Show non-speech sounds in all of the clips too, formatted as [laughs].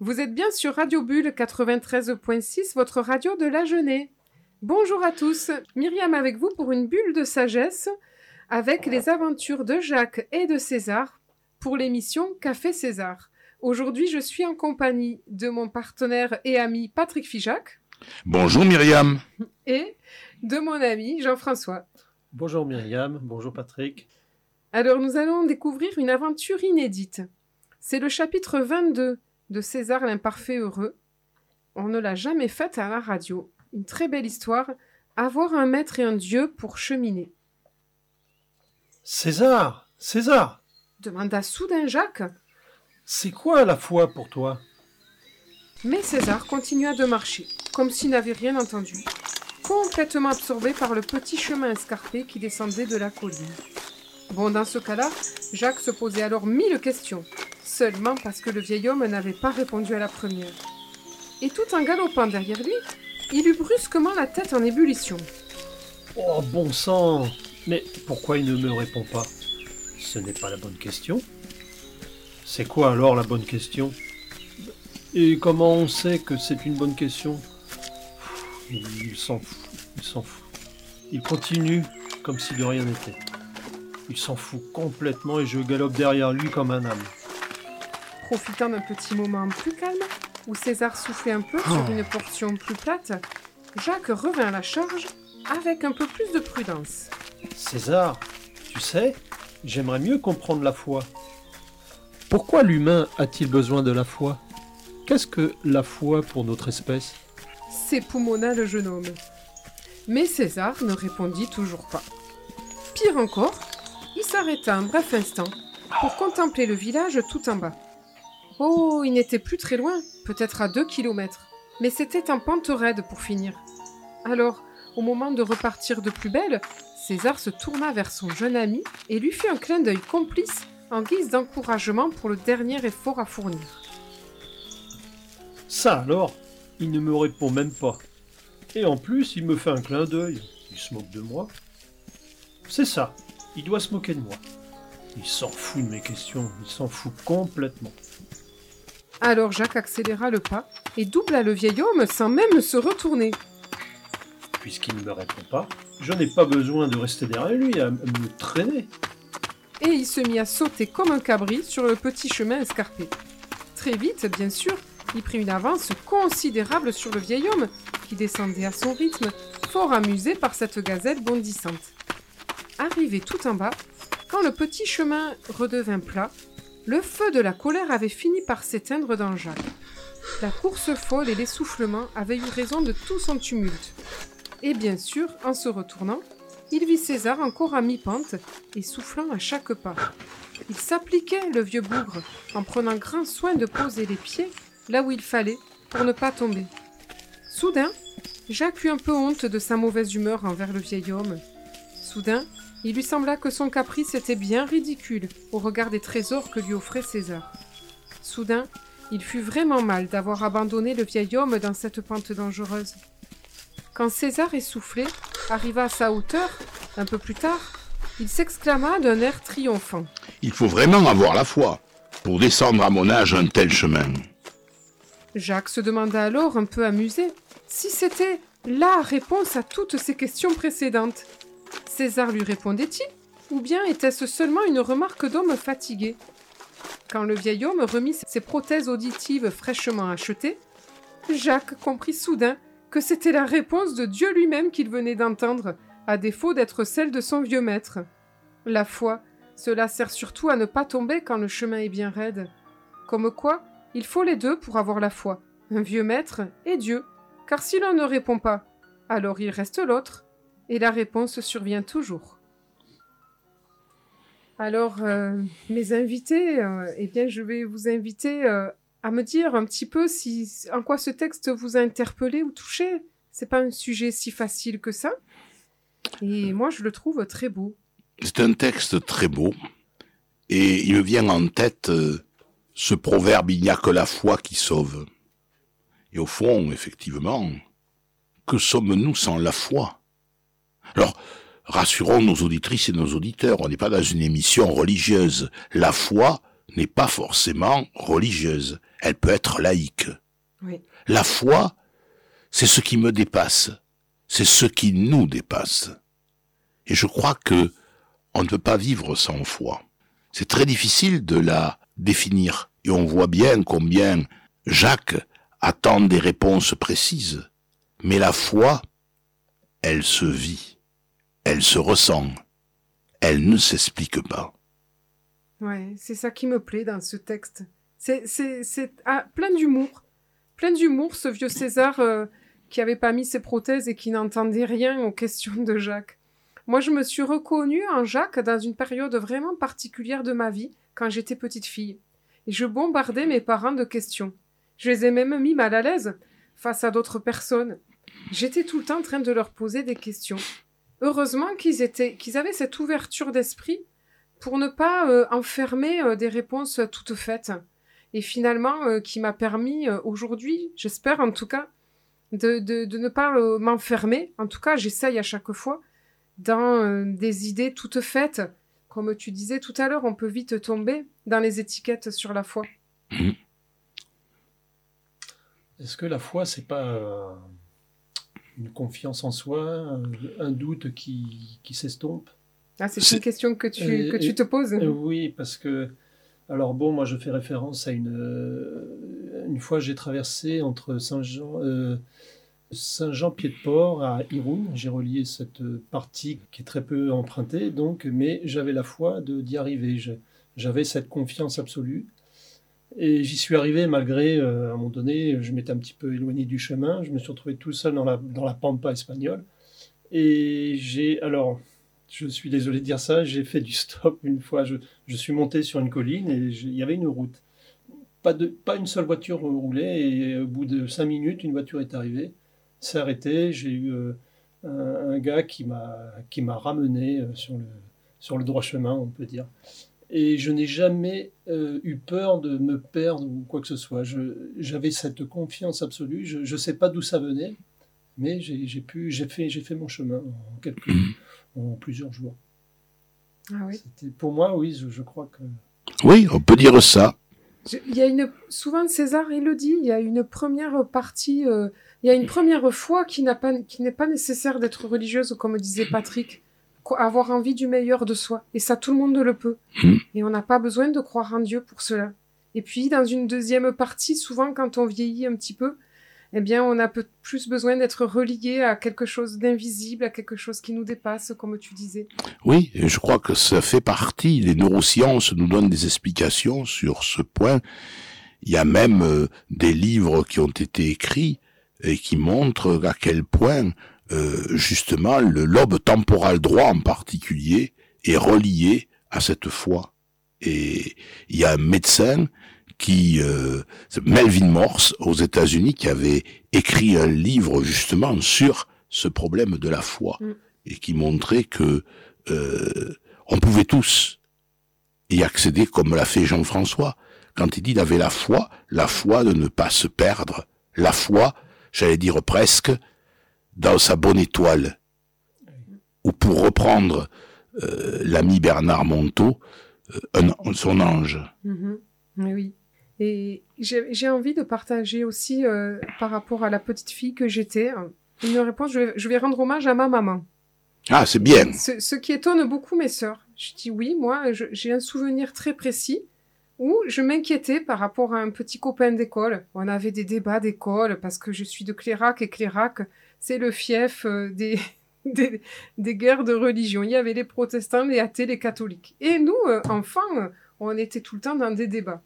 Vous êtes bien sur Radio Bulle 93.6, votre radio de la jeunesse. Bonjour à tous, Myriam avec vous pour une bulle de sagesse avec les aventures de Jacques et de César pour l'émission Café César. Aujourd'hui, je suis en compagnie de mon partenaire et ami Patrick Fijac. Bonjour Myriam. Et de mon ami Jean-François. Bonjour Myriam, bonjour Patrick. Alors nous allons découvrir une aventure inédite. C'est le chapitre 22 de César l'imparfait heureux. On ne l'a jamais faite à la radio. Une très belle histoire. Avoir un maître et un dieu pour cheminer. César, César, demanda soudain Jacques. c'est quoi la foi pour toi? Mais César continua de marcher, comme s'il n'avait rien entendu, complètement absorbé par le petit chemin escarpé qui descendait de la colline. Bon, dans ce cas-là, Jacques se posait alors mille questions, seulement parce que le vieil homme n'avait pas répondu à la première. Et tout en galopant derrière lui, il eut brusquement la tête en ébullition. Oh bon sang Mais pourquoi il ne me répond pas? Ce n'est pas la bonne question. C'est quoi alors la bonne question? Et comment on sait que c'est une bonne question? Il s'en fout, il s'en fout. Il continue comme si de rien n'était. Il s'en fout complètement et je galope derrière lui comme un âne. Profitant d'un petit moment plus calme, où César soufflait un peu sur une portion plus plate, Jacques revint à la charge avec un peu plus de prudence. César, tu sais, j'aimerais mieux comprendre la foi. Pourquoi l'humain a-t-il besoin de la foi? Qu'est-ce que la foi pour notre espèce? S'époumonna le jeune homme. Mais César ne répondit toujours pas. Pire encore, il s'arrêta un bref instant pour contempler le village tout en bas. Oh, il n'était plus très loin, peut-être à deux kilomètres, mais c'était en pente raide pour finir. Alors, au moment de repartir de plus belle, César se tourna vers son jeune ami et lui fit un clin d'œil complice en guise d'encouragement pour le dernier effort à fournir. Ça alors, il ne me répond même pas. Et en plus, il me fait un clin d'œil. Il se moque de moi. C'est ça, il doit se moquer de moi. Il s'en fout de mes questions, il s'en fout complètement. Alors Jacques accéléra le pas et doubla le vieil homme sans même se retourner. Puisqu'il ne me répond pas, je n'ai pas besoin de rester derrière lui à me traîner. Et il se mit à sauter comme un cabri sur le petit chemin escarpé. Très vite, bien sûr, il prit une avance considérable sur le vieil homme, qui descendait à son rythme, fort amusé par cette gazelle bondissante. Arrivé tout en bas, quand le petit chemin redevint plat, le feu de la colère avait fini par s'éteindre dans Jacques. La course folle et l'essoufflement avaient eu raison de tout son tumulte. Et bien sûr, en se retournant, il vit César encore à mi-pente et soufflant à chaque pas. Il s'appliquait, le vieux bougre, en prenant grand soin de poser les pieds là où il fallait pour ne pas tomber. Soudain, Jacques eut un peu honte de sa mauvaise humeur envers le vieil homme. Soudain, il lui sembla que son caprice était bien ridicule au regard des trésors que lui offrait César. Soudain, il fut vraiment mal d'avoir abandonné le vieil homme dans cette pente dangereuse. Quand César, essoufflé, arriva à sa hauteur, un peu plus tard, il s'exclama d'un air triomphant. Il faut vraiment avoir la foi pour descendre à mon âge un tel chemin. Jacques se demanda alors, un peu amusé, si c'était la réponse à toutes ses questions précédentes. César lui répondait-il Ou bien était-ce seulement une remarque d'homme fatigué? Quand le vieil homme remit ses prothèses auditives fraîchement achetées, Jacques comprit soudain que c'était la réponse de Dieu lui-même qu'il venait d'entendre, à défaut d'être celle de son vieux maître. La foi, cela sert surtout à ne pas tomber quand le chemin est bien raide. Comme quoi, il faut les deux pour avoir la foi, un vieux maître et Dieu, car si l'un ne répond pas, alors il reste l'autre, et la réponse survient toujours. Alors, euh, mes invités, euh, eh bien, je vais vous inviter euh, à me dire un petit peu si en quoi ce texte vous a interpellé ou touché. C'est pas un sujet si facile que ça, et moi je le trouve très beau. C'est un texte très beau, et il me vient en tête ce proverbe il n'y a que la foi qui sauve. Et au fond, effectivement, que sommes-nous sans la foi? Alors, rassurons nos auditrices et nos auditeurs, on n'est pas dans une émission religieuse. La foi n'est pas forcément religieuse. elle peut être laïque. Oui. La foi, c'est ce qui me dépasse, c'est ce qui nous dépasse. Et je crois que on ne peut pas vivre sans foi. C'est très difficile de la définir. Et on voit bien combien Jacques attend des réponses précises. Mais la foi, elle se vit, elle se ressent, elle ne s'explique pas. Ouais, c'est ça qui me plaît dans ce texte. C'est, c'est, c'est ah, plein d'humour. Plein d'humour, ce vieux César euh, qui avait pas mis ses prothèses et qui n'entendait rien aux questions de Jacques. Moi, je me suis reconnue en Jacques dans une période vraiment particulière de ma vie, quand j'étais petite fille. Et je bombardais mes parents de questions. Je les ai même mis mal à l'aise face à d'autres personnes. J'étais tout le temps en train de leur poser des questions. Heureusement qu'ils étaient, qu'ils avaient cette ouverture d'esprit pour ne pas euh, enfermer euh, des réponses toutes faites. Et finalement, euh, qui m'a permis aujourd'hui, j'espère en tout cas, de, de, de ne pas m'enfermer. En tout cas, j'essaye à chaque fois dans des idées toutes faites. Comme tu disais tout à l'heure, on peut vite tomber dans les étiquettes sur la foi. Mhm. Est-ce que la foi, c'est pas euh, une confiance en soi, un, doute qui, qui s'estompe Ah, c'est une question que tu, Et- que tu te poses. Euh, Oui, parce que. Alors bon, moi je fais référence à une. euh, une fois j'ai traversé entre Saint-Jean. euh, Saint-Jean-Pied-de-Port à Irun, j'ai relié cette partie qui est très peu empruntée, donc, mais j'avais la foi de d'y arriver. J'avais cette confiance absolue. Et j'y suis arrivé malgré, euh, à un moment donné, je m'étais un petit peu éloigné du chemin. Je me suis retrouvé tout seul dans la, dans la pampa espagnole. Et j'ai, alors, je suis désolé de dire ça, j'ai fait du stop [laughs] une fois. Je, je suis monté sur une colline et il y avait une route. Pas, de, pas une seule voiture roulait et au bout de cinq minutes, une voiture est arrivée, s'est arrêtée. J'ai eu euh, un, gars qui m'a ramené euh, sur le, sur le droit chemin, on peut dire. Et je n'ai jamais euh, eu peur de me perdre ou quoi que ce soit. J'avais cette confiance absolue. Je ne sais pas d'où ça venait, mais j'ai pu, j'ai fait, j'ai fait mon chemin en quelques, en plusieurs jours. Ah oui. C'était pour moi, oui, je, je crois que. Oui, on peut dire ça. Il y a une, souvent César, il le dit, il y a une première partie, euh, il y a une première foi qui n'a pas, qui n'est pas nécessaire d'être religieuse, comme disait Patrick. Avoir envie du meilleur de soi. Et ça, tout le monde le peut. Mhm. Et on n'a pas besoin de croire en Dieu pour cela. Et puis, dans une deuxième partie, souvent, quand on vieillit un petit peu, eh bien, on a peu- plus besoin d'être relié à quelque chose d'invisible, à quelque chose qui nous dépasse, comme tu disais. Oui, et je crois que ça fait partie. Les neurosciences nous donnent des explications sur ce point. Il y a même euh, des livres qui ont été écrits et qui montrent à quel point euh, justement le lobe temporal droit en particulier est relié à cette foi. Et il y a un médecin qui, euh, Melvin Morse aux États-Unis, qui avait écrit un livre justement sur ce problème de la foi Mm. et qui montrait que euh, on pouvait tous y accéder comme l'a fait Jean-François quand il dit il avait la foi, la foi de ne pas se perdre, la foi, j'allais dire presque, dans sa bonne étoile. Ou pour reprendre euh, l'ami Bernard Monteau, euh, un- son ange. Mhm. Mais oui. Et j'ai envie de partager aussi, euh, par rapport à la petite fille que j'étais, euh, une réponse. Je vais, je vais rendre hommage à ma maman. Ah, c'est bien. Ce, ce qui étonne beaucoup mes sœurs. Je dis oui, moi, j'ai un souvenir très précis où je m'inquiétais par rapport à un petit copain d'école. On avait des débats d'école parce que je suis de Clérac et Clérac, c'est le fief euh, [laughs] des, des, guerres de religion. Il y avait les protestants, les athées, les catholiques. Et nous, euh, enfants, on était tout le temps dans des débats.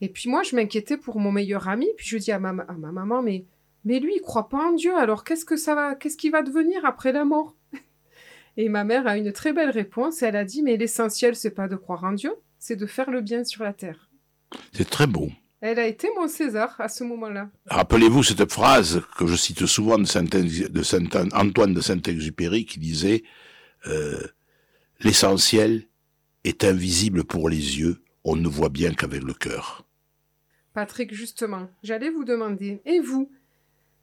Et puis moi, je m'inquiétais pour mon meilleur ami. Puis je dis à ma, à ma maman, mais, mais lui, il croit pas en Dieu. Alors qu'est-ce que ça va, qu'est-ce qui va devenir après la mort? [laughs] Et ma mère a une très belle réponse. Elle a dit, mais l'essentiel, c'est pas de croire en Dieu, c'est de faire le bien sur la terre. C'est très beau. Elle a été mon César à ce moment-là. Rappelez-vous cette phrase que je cite souvent de, Saint de Saint Antoine de Saint-Exupéry qui disait euh, L'essentiel est invisible pour les yeux, on ne voit bien qu'avec le cœur. Patrick, justement, j'allais vous demander, et vous,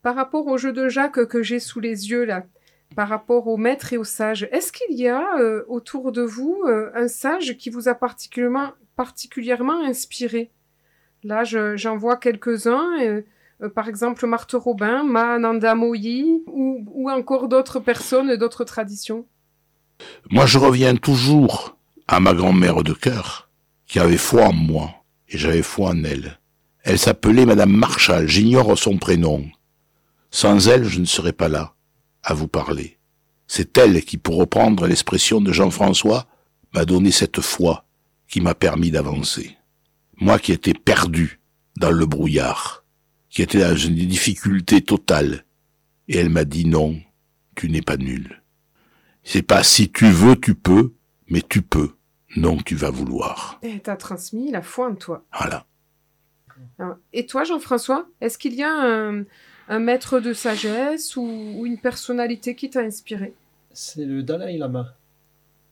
par rapport au jeu de Jacques que j'ai sous les yeux là, par rapport au maître et au sage, est-ce qu'il y a euh, autour de vous euh, un sage qui vous a particulièrement, particulièrement inspiré? Là, je- j'en vois quelques-uns. euh, par exemple, Marthe Robin, Mahananda Moyi, ou, encore d'autres personnes, d'autres traditions. Moi, je reviens toujours à ma grand-mère de cœur, qui avait foi en moi, et j'avais foi en elle. Elle s'appelait Madame Marshall, j'ignore son prénom. Sans elle, je ne serais pas là, à vous parler. C'est elle qui, pour reprendre l'expression de Jean-François, m'a donné cette foi qui m'a permis d'avancer. Moi qui étais perdu dans le brouillard, qui était dans une difficulté totale, et elle m'a dit non, tu n'es pas nul. C'est pas si tu veux, tu peux, mais tu peux. Non, tu vas vouloir. Et t'as transmis la foi en toi. Voilà. Alors, Et toi, Jean-François, est-ce qu'il y a un, un maître de sagesse ou, ou une personnalité qui t'a inspiré? C'est le Dalai Lama.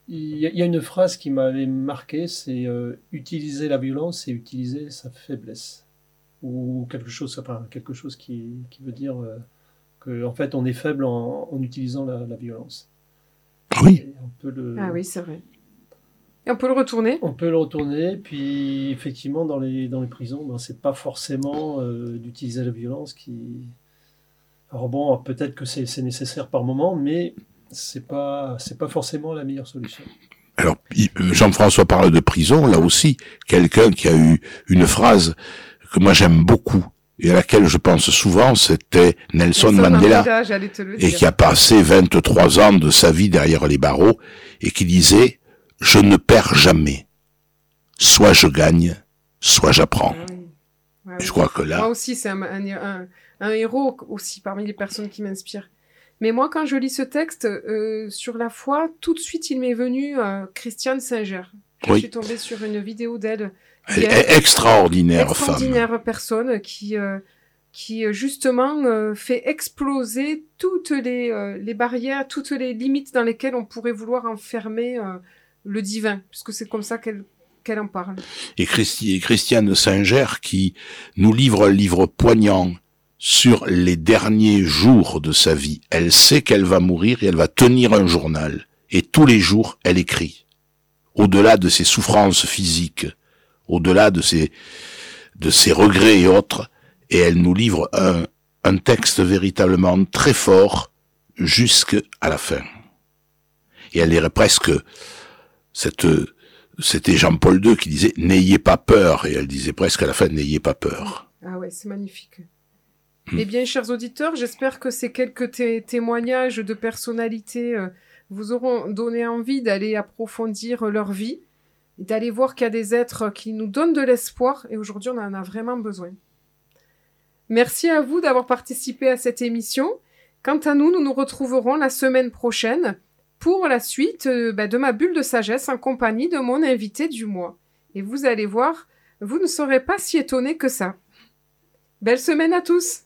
Il y, a, une phrase qui m'avait marqué, c'est euh, utiliser la violence et utiliser sa faiblesse. Ou quelque chose, enfin, quelque chose qui, qui veut dire euh, que en fait on est faible en, en utilisant la, la violence. Oui. Peut le, Ah oui, c'est vrai. Et on peut le retourner On peut le retourner, puis effectivement dans les, dans les prisons, ben, c'est pas forcément euh, d'utiliser la violence qui. Alors bon, peut-être que c'est nécessaire par moment, mais c'est pas c'est pas forcément la meilleure solution. Alors, euh, Jean-François parle de prison, là aussi, quelqu'un qui a eu une phrase que moi j'aime beaucoup et à laquelle je pense souvent, c'était Nelson, Mandela, j'allais te le et dire. qui a passé 23 ans de sa vie derrière les barreaux et qui disait « Je ne perds jamais. Soit je gagne, soit j'apprends. Ah oui. Ouais, » Je crois que Moi là, aussi, c'est un, un- un- un héros aussi parmi les personnes qui m'inspirent. Mais moi, quand je lis ce texte euh, sur la foi, tout de suite, il m'est venu euh, Christiane Singer. Je Oui. suis tombée sur une vidéo d'elle. elle est extraordinaire, femme. extraordinaire personne qui, euh, qui euh, justement fait exploser toutes les, les barrières, toutes les limites dans lesquelles on pourrait vouloir enfermer le divin, puisque c'est comme ça qu'elle qu'elle en parle. et, Christi- et Christiane Singer qui nous livre un livre poignant sur les derniers jours de sa vie. Elle sait qu'elle va mourir et elle va tenir un journal. Et tous les jours, elle écrit. Au-delà de ses souffrances physiques, au-delà de ses, de ses regrets et autres, et elle nous livre un, un texte véritablement très fort jusqu'à la fin. Et elle dirait presque cette, c'était Jean-Paul II qui disait n'ayez pas peur et elle disait presque à la fin n'ayez pas peur. Ah ouais, c'est magnifique. Eh bien, chers auditeurs, j'espère que ces quelques té- témoignages de personnalités euh, vous auront donné envie d'aller approfondir leur vie, d'aller voir qu'il y a des êtres qui nous donnent de l'espoir, et aujourd'hui, on en a vraiment besoin. Merci à vous d'avoir participé à cette émission. Quant à nous, nous nous retrouverons la semaine prochaine pour la suite euh, bah, de ma bulle de sagesse en compagnie de mon invité du mois. Et vous allez voir, vous ne serez pas si étonnés que ça. Belle semaine à tous